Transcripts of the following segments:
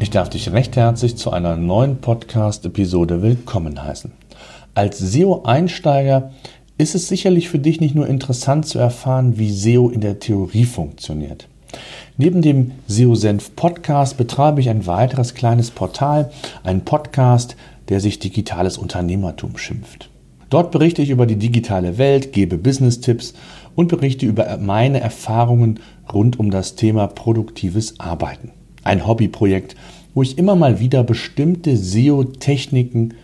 Ich darf dich recht herzlich zu einer neuen Podcast-Episode willkommen heißen. Als SEO-Einsteiger ist es sicherlich für dich nicht nur interessant zu erfahren, wie SEO in der Theorie funktioniert. Neben dem SEO-Senf Podcast betreibe ich ein weiteres kleines Portal, einen Podcast, der sich digitales Unternehmertum schimpft. Dort berichte ich über die digitale Welt, gebe Business-Tipps und berichte über meine Erfahrungen rund um das Thema produktives Arbeiten ein Hobbyprojekt, wo ich immer mal wieder bestimmte SEO-Techniken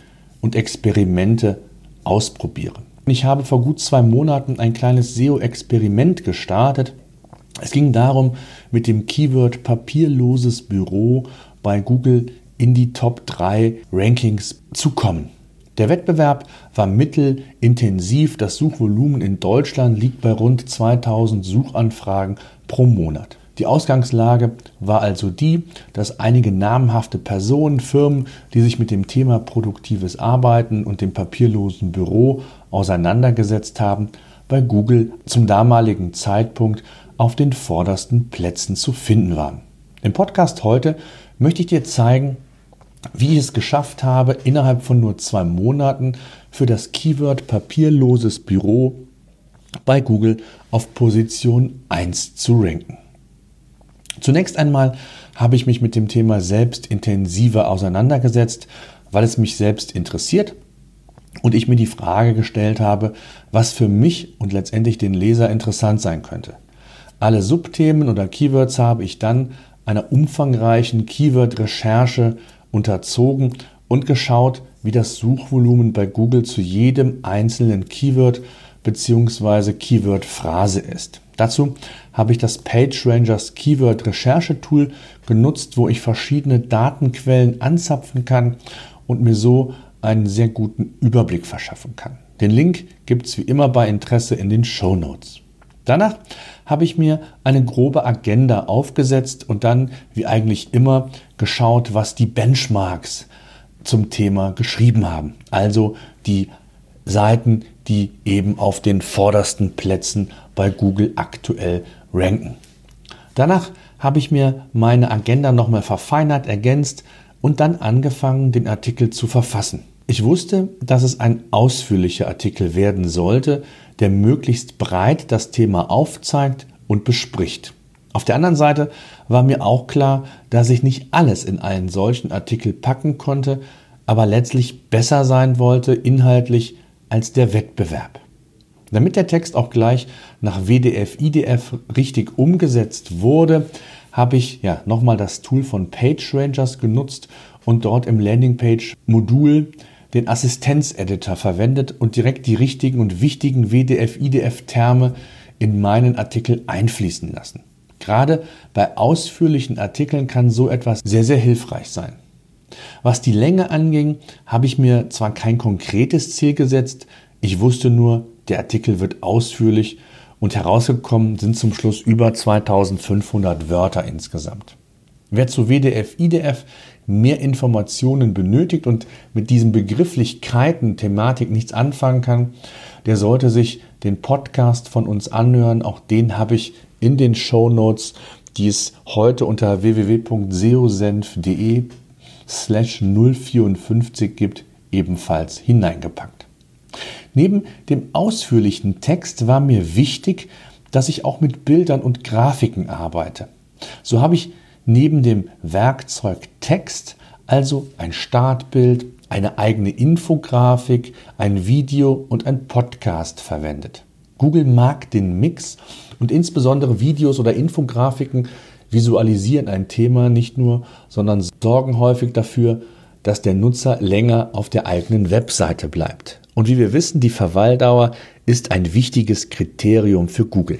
und Experimente ausprobiere. Ich habe vor gut zwei Monaten ein kleines SEO-Experiment gestartet. Es ging darum, mit dem Keyword papierloses Büro bei Google in die Top 3 Rankings zu kommen. Der Wettbewerb war mittelintensiv. Das Suchvolumen in Deutschland liegt bei rund 2000 Suchanfragen pro Monat. Die Ausgangslage war also die, dass einige namhafte Personen, Firmen, die sich mit dem Thema produktives Arbeiten und dem papierlosen Büro auseinandergesetzt haben, bei Google zum damaligen Zeitpunkt auf den vordersten Plätzen zu finden waren. Im Podcast heute möchte ich dir zeigen, wie ich es geschafft habe, innerhalb von nur zwei Monaten für das Keyword papierloses Büro bei Google auf Position 1 zu ranken. Zunächst einmal habe ich mich mit dem Thema selbst intensiver auseinandergesetzt, weil es mich selbst interessiert und ich mir die Frage gestellt habe, was für mich und letztendlich den Leser interessant sein könnte. Alle Subthemen oder Keywords habe ich dann einer umfangreichen Keyword-Recherche unterzogen und geschaut, wie das Suchvolumen bei Google zu jedem einzelnen Keyword bzw. Keyword-Phrase ist. Dazu habe ich das PageRangers Keyword Recherche Tool genutzt, wo ich verschiedene Datenquellen anzapfen kann und mir so einen sehr guten Überblick verschaffen kann. Den Link gibt es wie immer bei Interesse in den Show Notes. Danach habe ich mir eine grobe Agenda aufgesetzt und dann, wie eigentlich immer, geschaut, was die Benchmarks zum Thema geschrieben haben. Also die Seiten, die eben auf den vordersten Plätzen bei Google aktuell ranken. Danach habe ich mir meine Agenda nochmal verfeinert, ergänzt und dann angefangen, den Artikel zu verfassen. Ich wusste, dass es ein ausführlicher Artikel werden sollte, der möglichst breit das Thema aufzeigt und bespricht. Auf der anderen Seite war mir auch klar, dass ich nicht alles in einen solchen Artikel packen konnte, aber letztlich besser sein wollte inhaltlich als der Wettbewerb. Damit der Text auch gleich nach WDF, IDF richtig umgesetzt wurde, habe ich ja nochmal das Tool von PageRangers genutzt und dort im Landingpage-Modul den Assistenz-Editor verwendet und direkt die richtigen und wichtigen WDF-IDF-Terme in meinen Artikel einfließen lassen. Gerade bei ausführlichen Artikeln kann so etwas sehr, sehr hilfreich sein. Was die Länge anging, habe ich mir zwar kein konkretes Ziel gesetzt, ich wusste nur, der Artikel wird ausführlich und herausgekommen sind zum Schluss über 2500 Wörter insgesamt. Wer zu WDF, IDF mehr Informationen benötigt und mit diesen Begrifflichkeiten, Thematik nichts anfangen kann, der sollte sich den Podcast von uns anhören. Auch den habe ich in den Show Notes, die es heute unter www.seosenf.de slash 054 gibt, ebenfalls hineingepackt. Neben dem ausführlichen Text war mir wichtig, dass ich auch mit Bildern und Grafiken arbeite. So habe ich neben dem Werkzeug Text also ein Startbild, eine eigene Infografik, ein Video und ein Podcast verwendet. Google mag den Mix und insbesondere Videos oder Infografiken visualisieren ein Thema nicht nur, sondern sorgen häufig dafür, dass der Nutzer länger auf der eigenen Webseite bleibt. Und wie wir wissen, die Verweildauer ist ein wichtiges Kriterium für Google.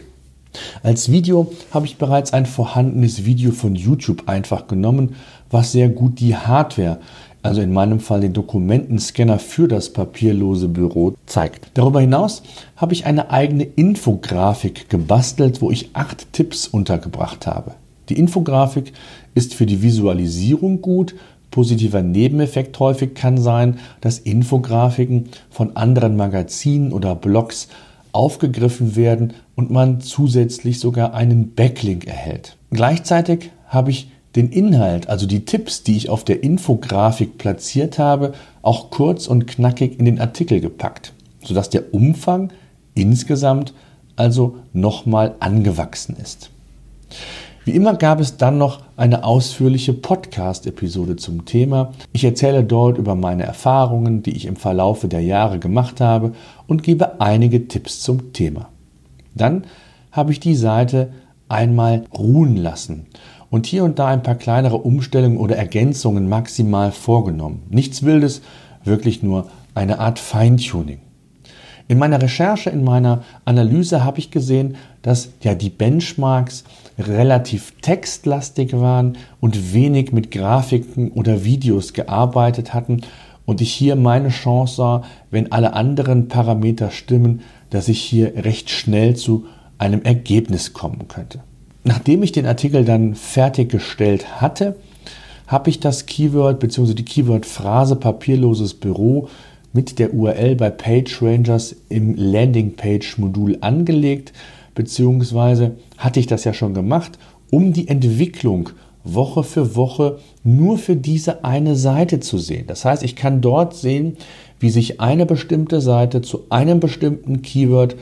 Als Video habe ich bereits ein vorhandenes Video von YouTube einfach genommen, was sehr gut die Hardware also in meinem Fall den Dokumentenscanner für das papierlose Büro, zeigt. Darüber hinaus habe ich eine eigene Infografik gebastelt, wo ich acht Tipps untergebracht habe. Die Infografik ist für die Visualisierung gut. Positiver Nebeneffekt häufig kann sein, dass Infografiken von anderen Magazinen oder Blogs aufgegriffen werden und man zusätzlich sogar einen Backlink erhält. Gleichzeitig habe ich den Inhalt, also die Tipps, die ich auf der Infografik platziert habe, auch kurz und knackig in den Artikel gepackt, sodass der Umfang insgesamt also nochmal angewachsen ist. Wie immer gab es dann noch eine ausführliche Podcast-Episode zum Thema. Ich erzähle dort über meine Erfahrungen, die ich im Verlaufe der Jahre gemacht habe und gebe einige Tipps zum Thema. Dann habe ich die Seite einmal ruhen lassen und hier und da ein paar kleinere Umstellungen oder Ergänzungen maximal vorgenommen. Nichts Wildes, wirklich nur eine Art Feintuning. In meiner Recherche, in meiner Analyse habe ich gesehen, dass ja die Benchmarks relativ textlastig waren und wenig mit Grafiken oder Videos gearbeitet hatten und ich hier meine Chance sah, wenn alle anderen Parameter stimmen, dass ich hier recht schnell zu einem Ergebnis kommen könnte. Nachdem ich den Artikel dann fertiggestellt hatte, habe ich das Keyword bzw. die Keyword-Phrase papierloses Büro mit der URL bei PageRangers im Landingpage-Modul angelegt, beziehungsweise hatte ich das ja schon gemacht, um die Entwicklung Woche für Woche nur für diese eine Seite zu sehen. Das heißt, ich kann dort sehen, wie sich eine bestimmte Seite zu einem bestimmten Keyword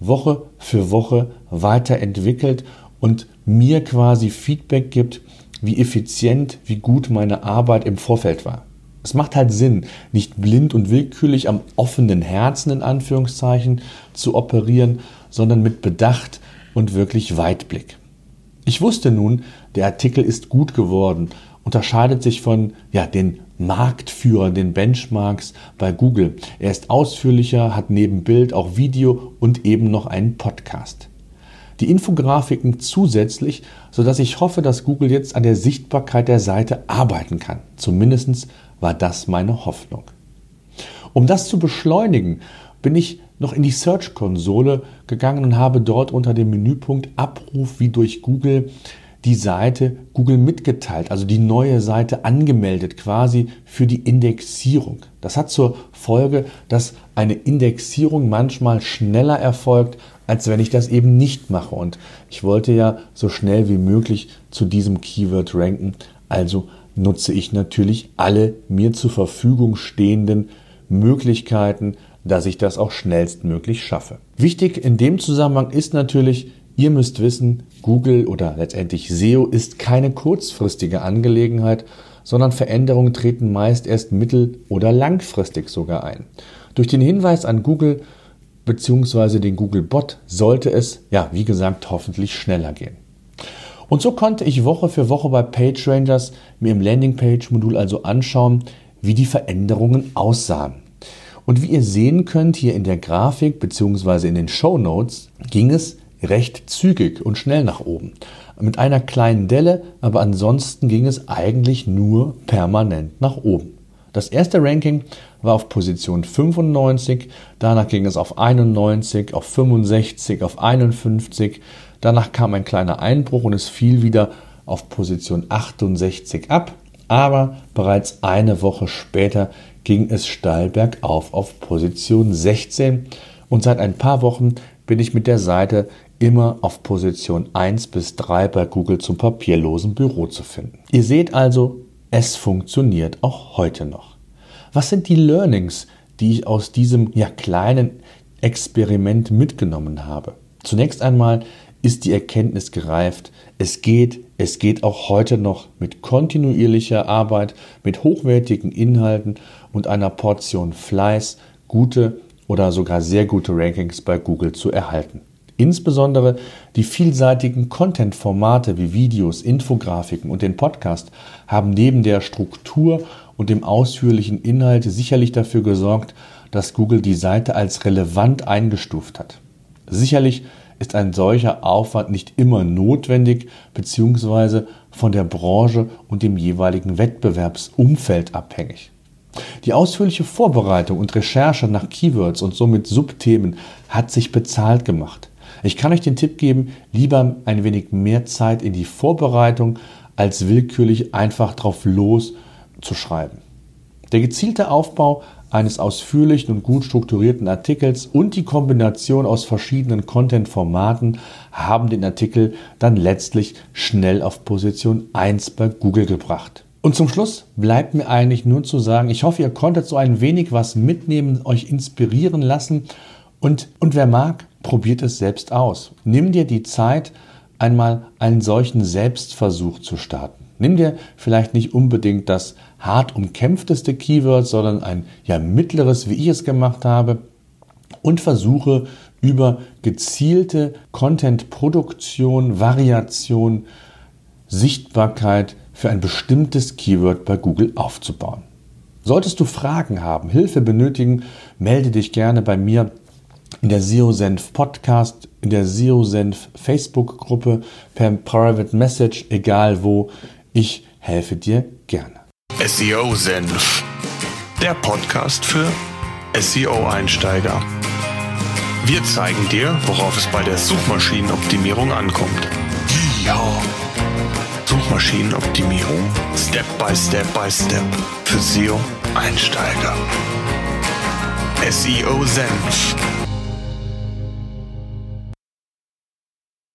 Woche für Woche weiterentwickelt und mir quasi Feedback gibt, wie effizient, wie gut meine Arbeit im Vorfeld war. Es macht halt Sinn, nicht blind und willkürlich am offenen Herzen in Anführungszeichen zu operieren, sondern mit Bedacht und wirklich Weitblick. Ich wusste nun, der Artikel ist gut geworden, unterscheidet sich von ja, den Marktführern, den Benchmarks bei Google. Er ist ausführlicher, hat neben Bild auch Video und eben noch einen Podcast. Die Infografiken zusätzlich, sodass ich hoffe, dass Google jetzt an der Sichtbarkeit der Seite arbeiten kann. Zumindest war das meine Hoffnung. Um das zu beschleunigen, bin ich noch in die Search-Konsole gegangen und habe dort unter dem Menüpunkt Abruf wie durch Google die Seite Google mitgeteilt, also die neue Seite angemeldet, quasi für die Indexierung. Das hat zur Folge, dass eine Indexierung manchmal schneller erfolgt, als wenn ich das eben nicht mache. Und ich wollte ja so schnell wie möglich zu diesem Keyword ranken, also nutze ich natürlich alle mir zur Verfügung stehenden Möglichkeiten, dass ich das auch schnellstmöglich schaffe. Wichtig in dem Zusammenhang ist natürlich, ihr müsst wissen, Google oder letztendlich SEO ist keine kurzfristige Angelegenheit, sondern Veränderungen treten meist erst mittel- oder langfristig sogar ein. Durch den Hinweis an Google bzw. den Google Bot sollte es, ja, wie gesagt, hoffentlich schneller gehen. Und so konnte ich Woche für Woche bei PageRangers mir im Landingpage-Modul also anschauen, wie die Veränderungen aussahen. Und wie ihr sehen könnt hier in der Grafik bzw. in den Show Notes ging es recht zügig und schnell nach oben. Mit einer kleinen Delle, aber ansonsten ging es eigentlich nur permanent nach oben. Das erste Ranking war auf Position 95, danach ging es auf 91, auf 65, auf 51, Danach kam ein kleiner Einbruch und es fiel wieder auf Position 68 ab. Aber bereits eine Woche später ging es steil bergauf auf Position 16 und seit ein paar Wochen bin ich mit der Seite immer auf Position 1 bis 3 bei Google zum papierlosen Büro zu finden. Ihr seht also, es funktioniert auch heute noch. Was sind die Learnings, die ich aus diesem ja kleinen Experiment mitgenommen habe? Zunächst einmal ist die Erkenntnis gereift, es geht, es geht auch heute noch mit kontinuierlicher Arbeit, mit hochwertigen Inhalten und einer Portion Fleiß gute oder sogar sehr gute Rankings bei Google zu erhalten. Insbesondere die vielseitigen Content-Formate wie Videos, Infografiken und den Podcast haben neben der Struktur und dem ausführlichen Inhalt sicherlich dafür gesorgt, dass Google die Seite als relevant eingestuft hat. Sicherlich ist ein solcher Aufwand nicht immer notwendig bzw. von der Branche und dem jeweiligen Wettbewerbsumfeld abhängig. Die ausführliche Vorbereitung und Recherche nach Keywords und somit Subthemen hat sich bezahlt gemacht. Ich kann euch den Tipp geben, lieber ein wenig mehr Zeit in die Vorbereitung, als willkürlich einfach drauf los zu schreiben. Der gezielte Aufbau eines ausführlichen und gut strukturierten Artikels und die Kombination aus verschiedenen Content-Formaten haben den Artikel dann letztlich schnell auf Position 1 bei Google gebracht. Und zum Schluss bleibt mir eigentlich nur zu sagen, ich hoffe, ihr konntet so ein wenig was mitnehmen, euch inspirieren lassen und, und wer mag, probiert es selbst aus. Nimm dir die Zeit, einmal einen solchen Selbstversuch zu starten. Nimm dir vielleicht nicht unbedingt das hart umkämpfteste Keyword, sondern ein ja mittleres, wie ich es gemacht habe, und versuche über gezielte Content-Produktion, Variation, Sichtbarkeit für ein bestimmtes Keyword bei Google aufzubauen. Solltest du Fragen haben, Hilfe benötigen, melde dich gerne bei mir in der SEO-Senf Podcast, in der SEO-Senf Facebook-Gruppe, per Private Message, egal wo. Ich helfe dir gerne. SEO-Senf, der Podcast für SEO-Einsteiger. Wir zeigen dir, worauf es bei der Suchmaschinenoptimierung ankommt. Ja. Suchmaschinenoptimierung Step by Step by Step für SEO-Einsteiger. SEO Senf